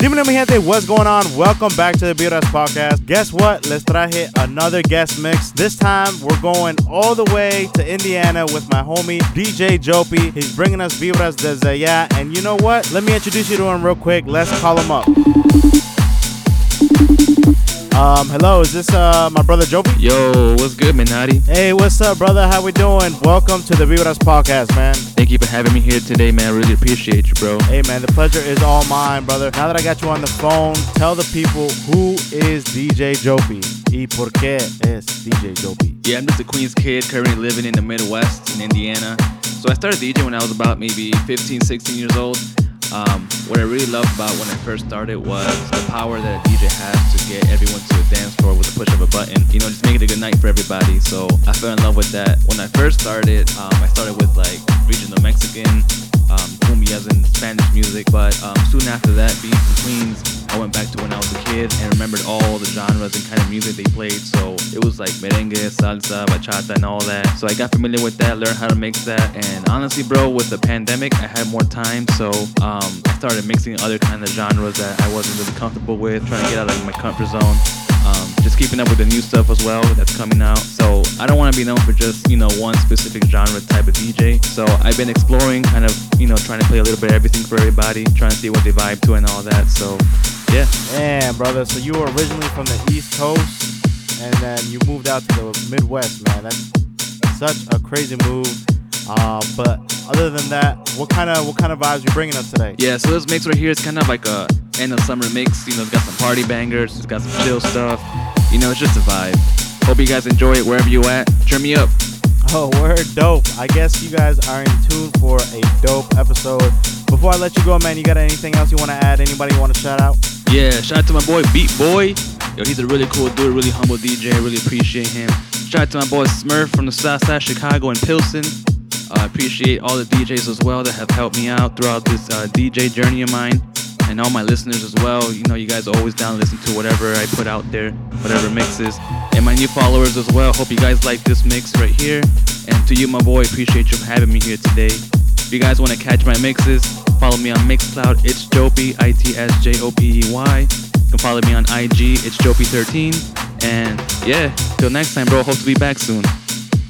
Dímelo mi gente, what's going on? Welcome back to the Vibras Podcast. Guess what? Les traje another guest mix. This time we're going all the way to Indiana with my homie DJ Jopy. He's bringing us Vibras desde allá. And you know what? Let me introduce you to him real quick. Let's call him up. Um, hello, is this uh my brother Jopy? Yo, what's good, Minati? Hey, what's up, brother? How we doing? Welcome to the Vibras Podcast, man. Thank you for having me here today, man. I really appreciate you, bro. Hey, man, the pleasure is all mine, brother. Now that I got you on the phone, tell the people who is DJ Jopy y por qué es DJ Jopy. Yeah, I'm just a Queens kid currently living in the Midwest in Indiana. So I started DJing when I was about maybe 15, 16 years old. Um, what I really loved about when I first started was the power that a DJ has to get everyone to a dance floor with a push of a button. You know, just make it a good night for everybody. So I fell in love with that. When I first started, um, I started with like regional Mexican, um, cumbias and Spanish music. But um, soon after that, being from Queens, I went back to when I was a kid and remembered all the genres and kind of music they played. So it was like merengue, salsa, bachata, and all that. So I got familiar with that, learned how to mix that. And honestly, bro, with the pandemic, I had more time. So um, I started mixing other kind of genres that I wasn't really comfortable with, trying to get out of my comfort zone. Um, just keeping up with the new stuff as well that's coming out. So I don't want to be known for just you know one specific genre type of DJ. So I've been exploring, kind of you know trying to play a little bit of everything for everybody, trying to see what they vibe to and all that. So yeah. Damn, brother. So you were originally from the East Coast, and then you moved out to the Midwest, man. That's such a crazy move. Uh, but other than that, what kind of what kind of vibes you bringing us today? Yeah, so this mix right here is kind of like a end of summer mix. You know, it's got some party bangers, it's got some chill stuff. You know, it's just a vibe. Hope you guys enjoy it wherever you at. Turn me up. Oh, word dope. I guess you guys are in tune for a dope episode. Before I let you go, man, you got anything else you want to add? Anybody you want to shout out? Yeah, shout out to my boy Beat Boy. Yo, he's a really cool dude, really humble DJ. I really appreciate him. Shout out to my boy Smurf from the South Side, Chicago and Pilsen. I appreciate all the DJs as well that have helped me out throughout this uh, DJ journey of mine. And all my listeners as well. You know, you guys always down to listen to whatever I put out there, whatever mixes. And my new followers as well. Hope you guys like this mix right here. And to you, my boy, appreciate you having me here today. If you guys want to catch my mixes, follow me on Mixcloud. It's Jopy, I T S J O P E Y. You can follow me on IG. It's Jopy13. And yeah, till next time, bro. Hope to be back soon.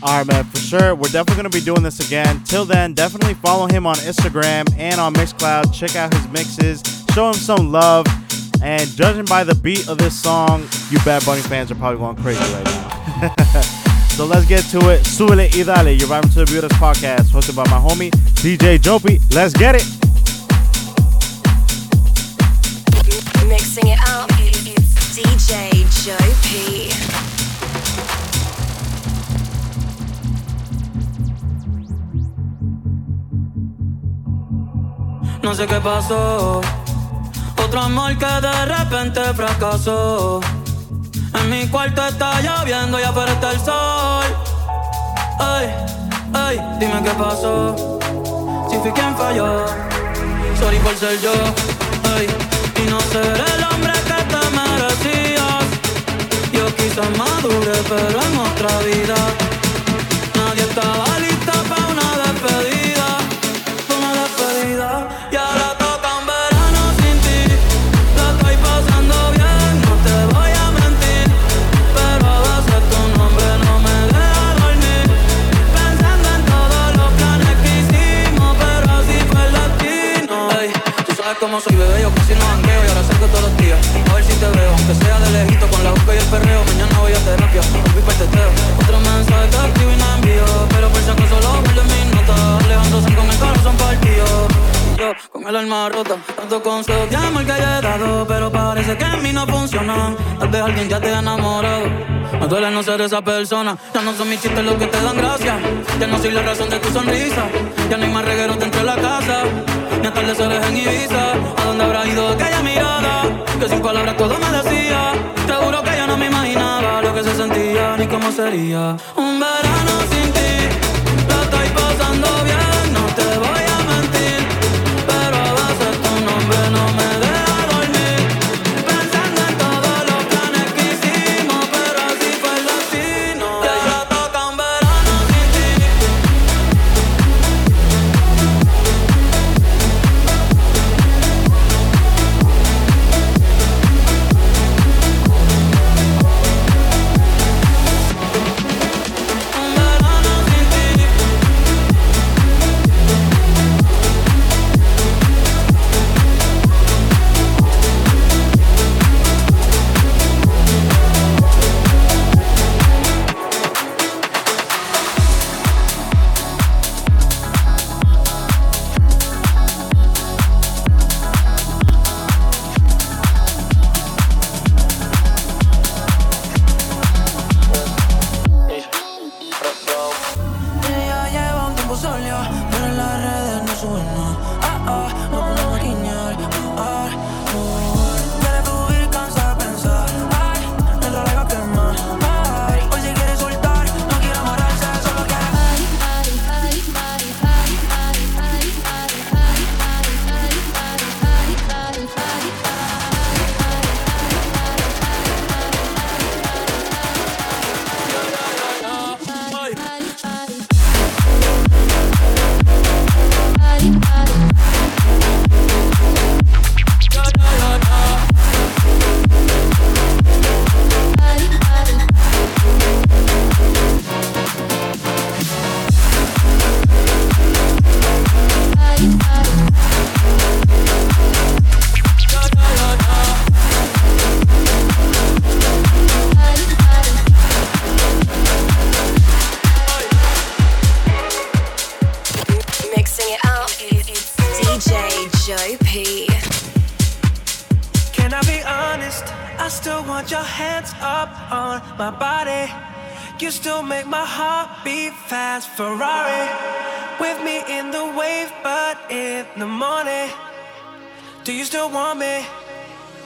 All right, man, for sure. We're definitely going to be doing this again. Till then, definitely follow him on Instagram and on Mixcloud. Check out his mixes. Show him some love. And judging by the beat of this song, you Bad Bunny fans are probably going crazy right now. so let's get to it. Súbele y dale. You're vibing to the Vibras Podcast, hosted by my homie, DJ Jopy. Let's get it. Mixing it up, No sé qué pasó. Otro amor que de repente fracasó. En mi cuarto está lloviendo y afuera está el sol. Ay, ay, dime qué pasó. Si fui quien falló. Sorry por ser yo. Ay, y no ser el hombre que te merecías. Yo quizás madure, pero en otra vida. Nadie estaba lista alma rota, tanto consejo de amor que he dado, pero parece que en mí no funcionan. Tal vez alguien ya te ha enamorado. Me duele no ser esa persona. Ya no son mis chistes los que te dan gracia. Ya no soy la razón de tu sonrisa. Ya no hay más regueros dentro de la casa. Ni atardeceres en Ibiza. ¿A dónde habrá ido aquella mirada? Que sin palabras todo me decía. Te juro que yo no me imaginaba lo que se sentía ni cómo sería. Un verano sin ti. La estoy pasando bien, tu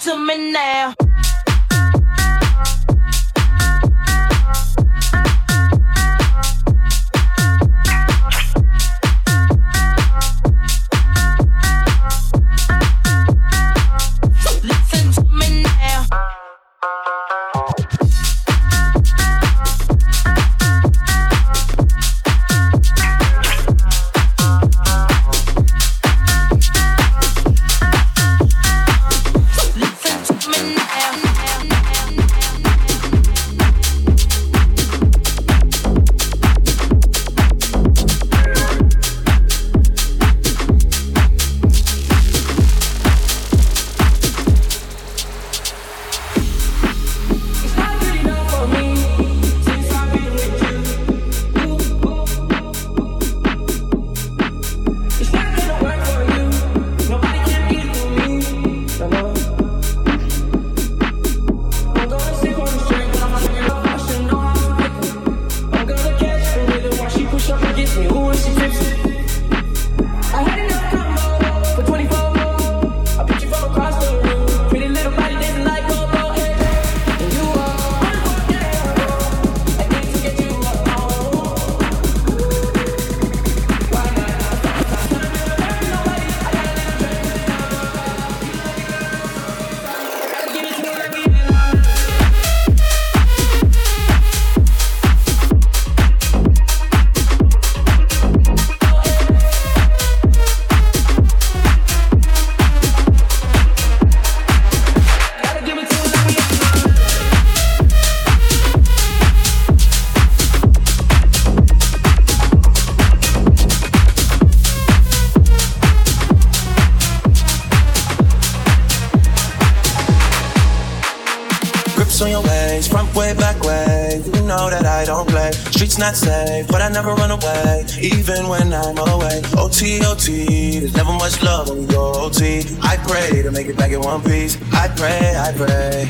to me now. Not safe, but I never run away, even when I'm away. OT, OT, there's never much love when we go OT. I pray to make it back in one piece. I pray, I pray.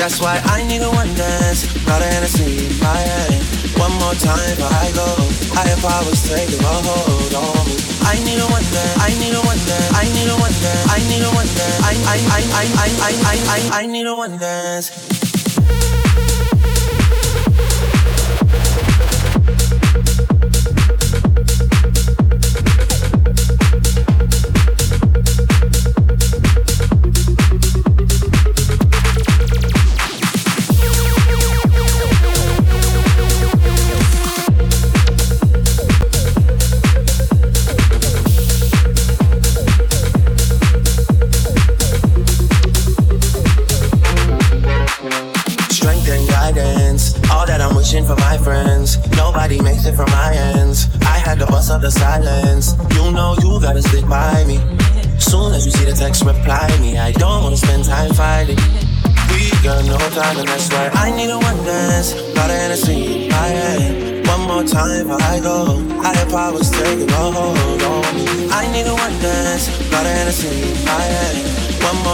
That's why I need a one dance, not a Hennessy in my hand. One more time before I go. Higher powers take a hold on me. I need a one dance. I need a one dance. I need a one dance. I need a one dance. I I I I I I I I I need a one dance.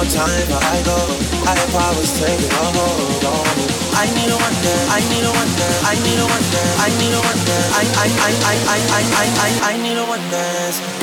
More time before I go. Higher powers taking a hold on me. I need a one dance, I need a one dance, I need a one dance, I need a one dance, I I I I I I I I need a one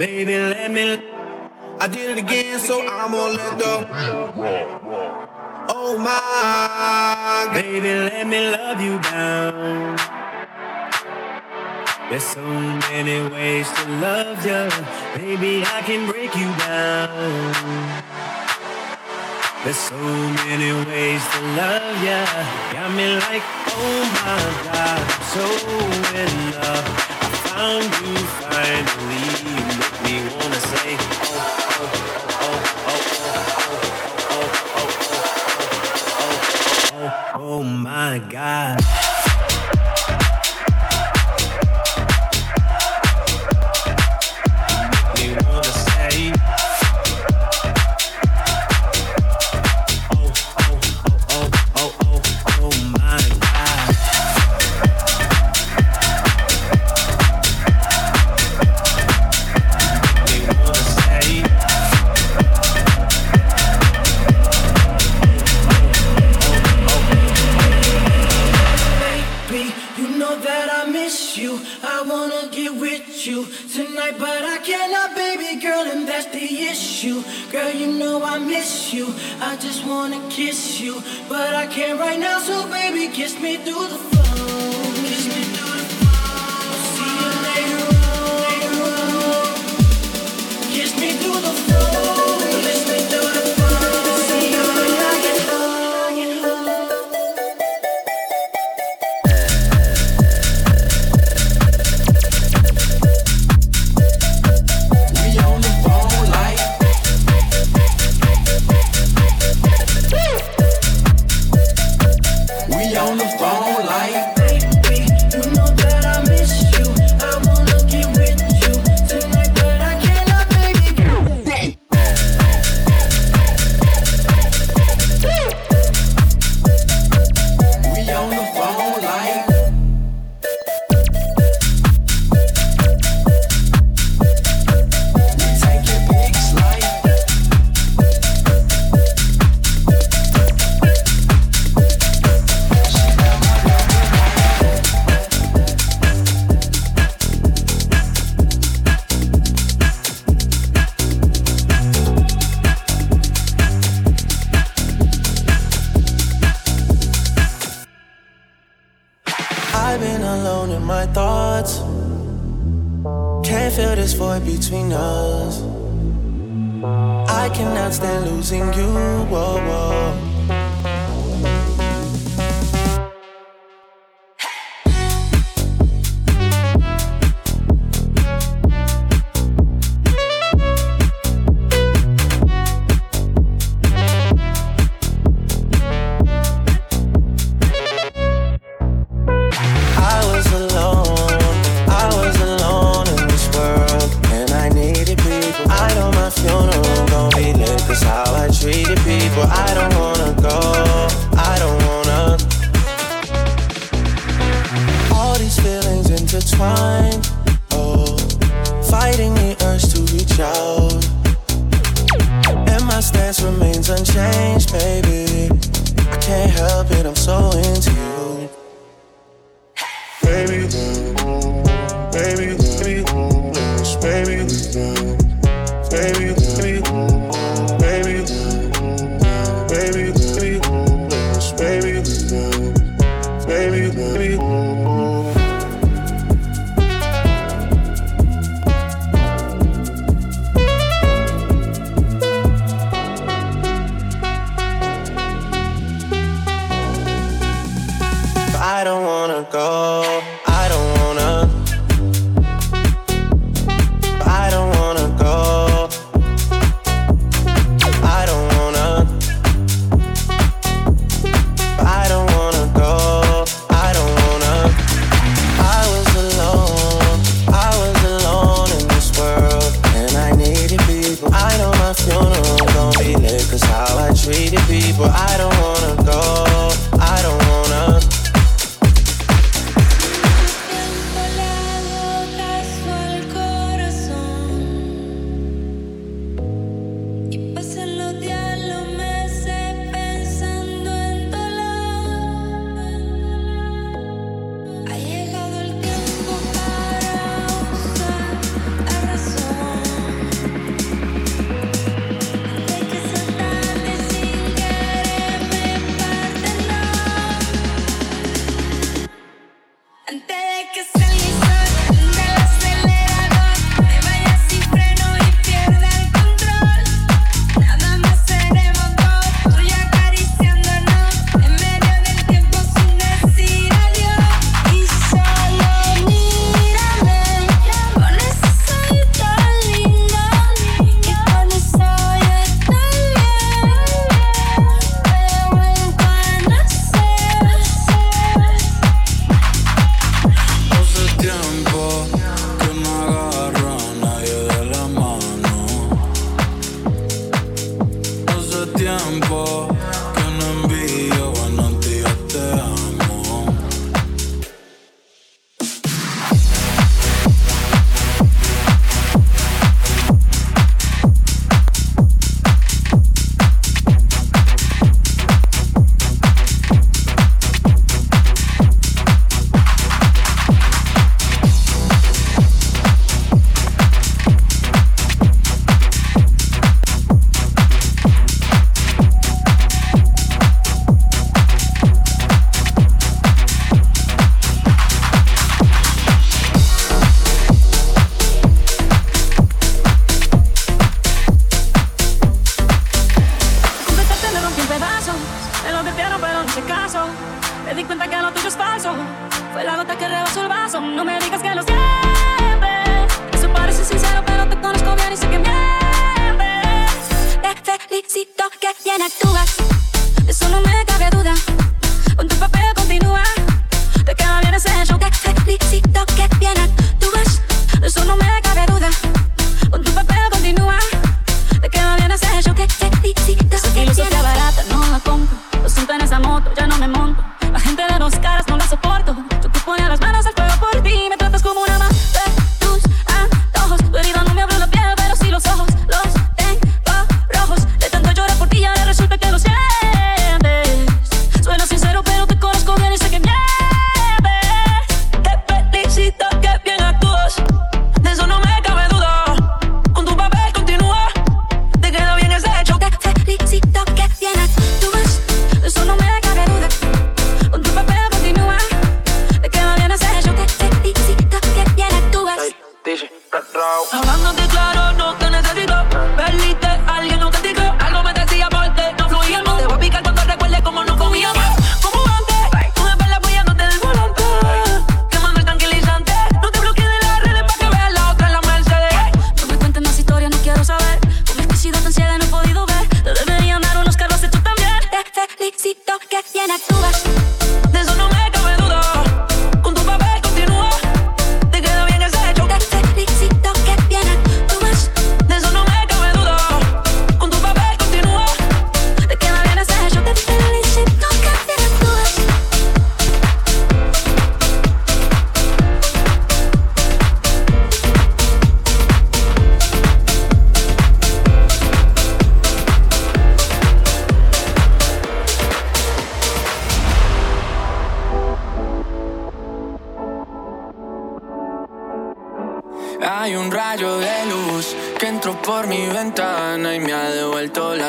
Baby, let me. I did it again, so I'm gonna let go. Oh my, God! baby, let me love you down. There's so many ways to love you, baby. I can break you down. There's so many ways to love ya Got me like, oh my god, I'm so in love I found you finally Oh my god.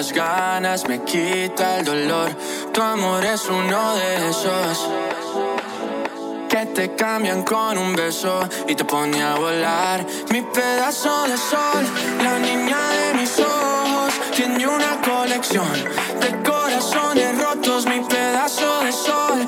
las ganas, me quita el dolor. Tu amor es uno de esos que te cambian con un beso y te pone a volar. Mi pedazo de sol, la niña de mis ojos, tiene una colección de corazones rotos. Mi pedazo de sol.